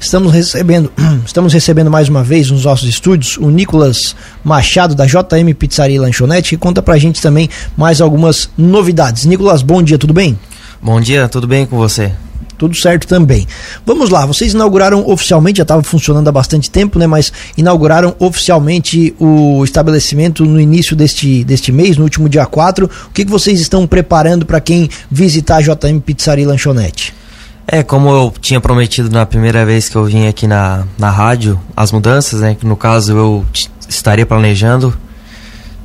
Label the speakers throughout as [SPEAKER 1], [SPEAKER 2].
[SPEAKER 1] Estamos recebendo, estamos recebendo mais uma vez nos nossos estúdios o Nicolas Machado da JM Pizzaria e Lanchonete, que conta pra gente também mais algumas novidades. Nicolas, bom dia, tudo bem?
[SPEAKER 2] Bom dia, tudo bem com você?
[SPEAKER 1] Tudo certo também. Vamos lá, vocês inauguraram oficialmente, já estava funcionando há bastante tempo, né? Mas inauguraram oficialmente o estabelecimento no início deste, deste mês, no último dia 4. O que, que vocês estão preparando para quem visitar a JM Pizzaria e Lanchonete?
[SPEAKER 2] É, como eu tinha prometido na primeira vez que eu vim aqui na, na rádio, as mudanças, né? Que no caso eu estaria planejando.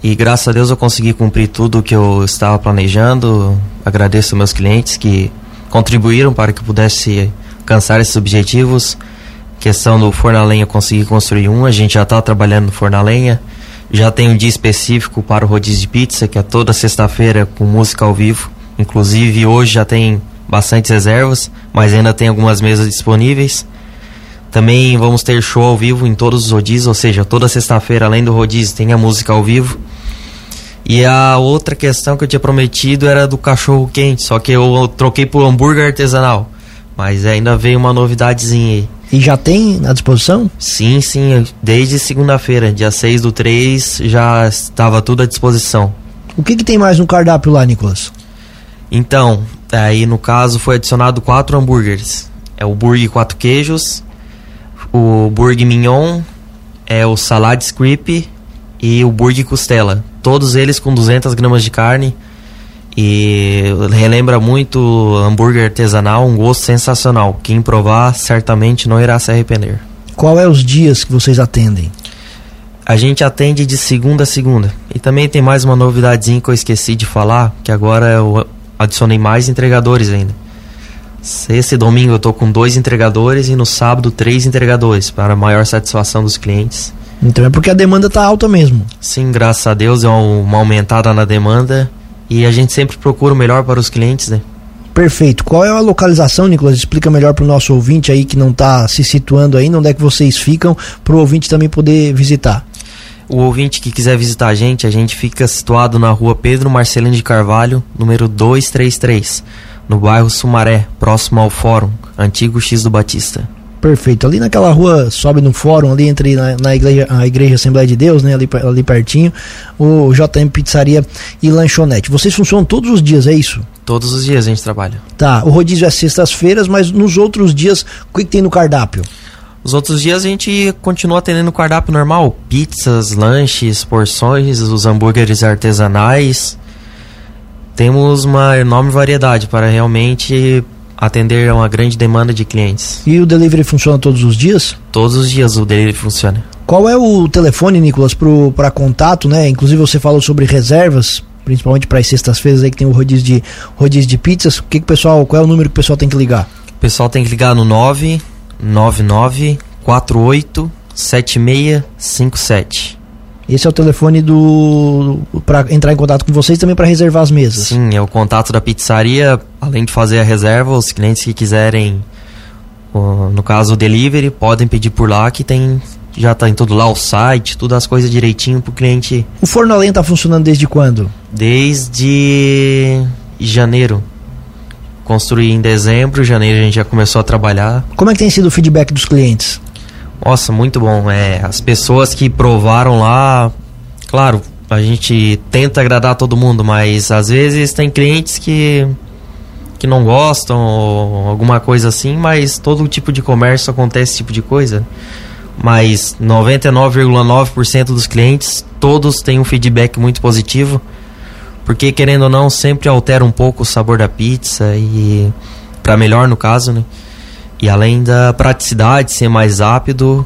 [SPEAKER 2] E graças a Deus eu consegui cumprir tudo o que eu estava planejando. Agradeço meus clientes que contribuíram para que eu pudesse alcançar esses objetivos. Questão do forno a lenha, eu consegui construir um, a gente já está trabalhando no forno a lenha. Já tem um dia específico para o rodízio de pizza, que é toda sexta-feira com música ao vivo. Inclusive hoje já tem bastante reservas, mas ainda tem algumas mesas disponíveis. Também vamos ter show ao vivo em todos os rodízios, ou seja, toda sexta-feira, além do rodízio, tem a música ao vivo. E a outra questão que eu tinha prometido era do cachorro quente, só que eu troquei por hambúrguer artesanal. Mas ainda veio uma novidadezinha aí.
[SPEAKER 1] E já tem à disposição?
[SPEAKER 2] Sim, sim, desde segunda-feira, dia 6 do 3, já estava tudo à disposição.
[SPEAKER 1] O que, que tem mais no cardápio lá, Nicolas?
[SPEAKER 2] Então, aí no caso foi adicionado quatro hambúrgueres. É o burger quatro queijos, o burger mignon, é o salad script e o burger costela todos eles com 200 gramas de carne. E relembra muito hambúrguer artesanal, um gosto sensacional. Quem provar certamente não irá se arrepender.
[SPEAKER 1] Qual é os dias que vocês atendem?
[SPEAKER 2] A gente atende de segunda a segunda. E também tem mais uma novidadezinha que eu esqueci de falar, que agora eu adicionei mais entregadores ainda. Esse domingo eu tô com dois entregadores e no sábado três entregadores, para maior satisfação dos clientes.
[SPEAKER 1] Então é porque a demanda está alta mesmo.
[SPEAKER 2] Sim, graças a Deus é uma aumentada na demanda e a gente sempre procura o melhor para os clientes, né?
[SPEAKER 1] Perfeito. Qual é a localização, Nicolas? Explica melhor para o nosso ouvinte aí que não está se situando ainda, onde é que vocês ficam, para o ouvinte também poder visitar.
[SPEAKER 2] O ouvinte que quiser visitar a gente, a gente fica situado na rua Pedro Marcelino de Carvalho, número 233, no bairro Sumaré, próximo ao Fórum, antigo X do Batista.
[SPEAKER 1] Perfeito. Ali naquela rua, sobe no fórum, ali entre na, na igreja, a igreja Assembleia de Deus, né? Ali, ali pertinho, o JM Pizzaria e Lanchonete. Vocês funcionam todos os dias, é isso?
[SPEAKER 2] Todos os dias a gente trabalha.
[SPEAKER 1] Tá, o rodízio é sextas-feiras, mas nos outros dias, o que, que tem no cardápio?
[SPEAKER 2] Os outros dias a gente continua atendendo o cardápio normal: pizzas, lanches, porções, os hambúrgueres artesanais. Temos uma enorme variedade para realmente atender a uma grande demanda de clientes.
[SPEAKER 1] E o delivery funciona todos os dias?
[SPEAKER 2] Todos os dias o delivery funciona.
[SPEAKER 1] Qual é o telefone, Nicolas, para contato, né? Inclusive você falou sobre reservas, principalmente para as sextas-feiras aí que tem o rodízio de, rodízio de pizzas. O que, que o pessoal, qual é o número que o pessoal tem que ligar?
[SPEAKER 2] O pessoal tem que ligar no 999 48 7657.
[SPEAKER 1] Esse é o telefone do para entrar em contato com vocês também para reservar as mesas.
[SPEAKER 2] Sim, é o contato da pizzaria, além de fazer a reserva, os clientes que quiserem no caso o delivery, podem pedir por lá que tem já tá em tudo lá o site, todas as coisas direitinho pro cliente.
[SPEAKER 1] O forno a lenha tá funcionando desde quando?
[SPEAKER 2] Desde janeiro. Construí em dezembro, janeiro a gente já começou a trabalhar.
[SPEAKER 1] Como é que tem sido o feedback dos clientes?
[SPEAKER 2] Nossa, muito bom. É, as pessoas que provaram lá, claro, a gente tenta agradar todo mundo, mas às vezes tem clientes que que não gostam ou alguma coisa assim, mas todo tipo de comércio acontece esse tipo de coisa. Mas 99,9% dos clientes, todos têm um feedback muito positivo, porque querendo ou não, sempre altera um pouco o sabor da pizza e para melhor no caso, né? E além da praticidade, ser mais rápido,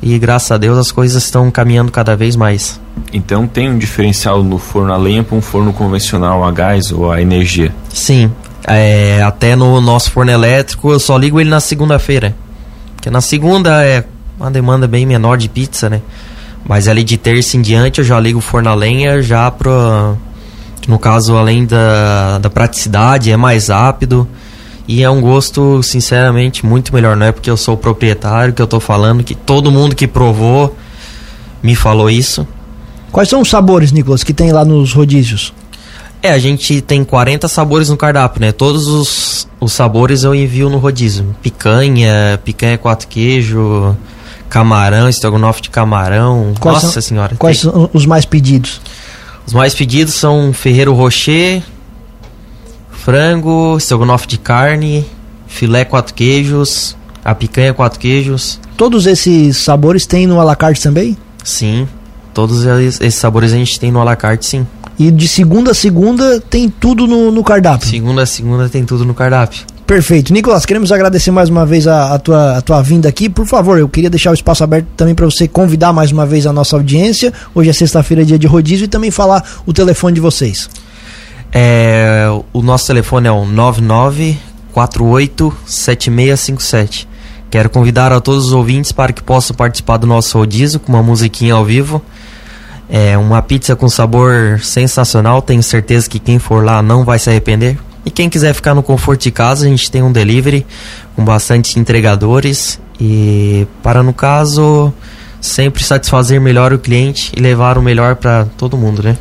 [SPEAKER 2] e graças a Deus as coisas estão caminhando cada vez mais.
[SPEAKER 3] Então tem um diferencial no forno a lenha para um forno convencional a gás ou a energia?
[SPEAKER 2] Sim, é, até no nosso forno elétrico eu só ligo ele na segunda-feira. Porque na segunda é uma demanda bem menor de pizza, né? Mas ali de terça em diante eu já ligo o forno a lenha já para no caso além da, da praticidade é mais rápido e é um gosto, sinceramente, muito melhor. Não é porque eu sou o proprietário que eu tô falando, que todo mundo que provou me falou isso.
[SPEAKER 1] Quais são os sabores, Nicolas, que tem lá nos rodízios?
[SPEAKER 2] É, a gente tem 40 sabores no cardápio, né? Todos os, os sabores eu envio no rodízio. Picanha, picanha quatro queijo, camarão, estrogonofe de camarão.
[SPEAKER 1] Quais
[SPEAKER 2] Nossa
[SPEAKER 1] são,
[SPEAKER 2] senhora.
[SPEAKER 1] Quais
[SPEAKER 2] tem-
[SPEAKER 1] são os mais pedidos?
[SPEAKER 2] Os mais pedidos são Ferreiro Rocher, frango, estrogonofe de carne, filé quatro queijos, a picanha quatro queijos.
[SPEAKER 1] Todos esses sabores tem no alacarte também?
[SPEAKER 2] Sim, todos esses sabores a gente tem no alacarte, sim.
[SPEAKER 1] E de segunda a segunda tem tudo no, no cardápio.
[SPEAKER 2] Segunda a segunda tem tudo no cardápio.
[SPEAKER 1] Perfeito. Nicolas, queremos agradecer mais uma vez a, a tua, a tua vinda aqui. Por favor, eu queria deixar o espaço aberto também para você convidar mais uma vez a noessa audiência. Hoje é sexta-feira, dia de rodízio, e também falar o telefone de vocês.
[SPEAKER 2] É, o nosso telefone é o 99487657. Quero convidar a todos os ouvintes para que possam participar do nosso rodízio com uma musiquinha ao vivo. É uma pizza com sabor sensacional, tenho certeza que quem for lá não vai se arrepender. E quem quiser ficar no conforto de casa, a gente tem um delivery com bastante entregadores e para no caso sempre satisfazer melhor o cliente e levar o melhor para todo mundo, né?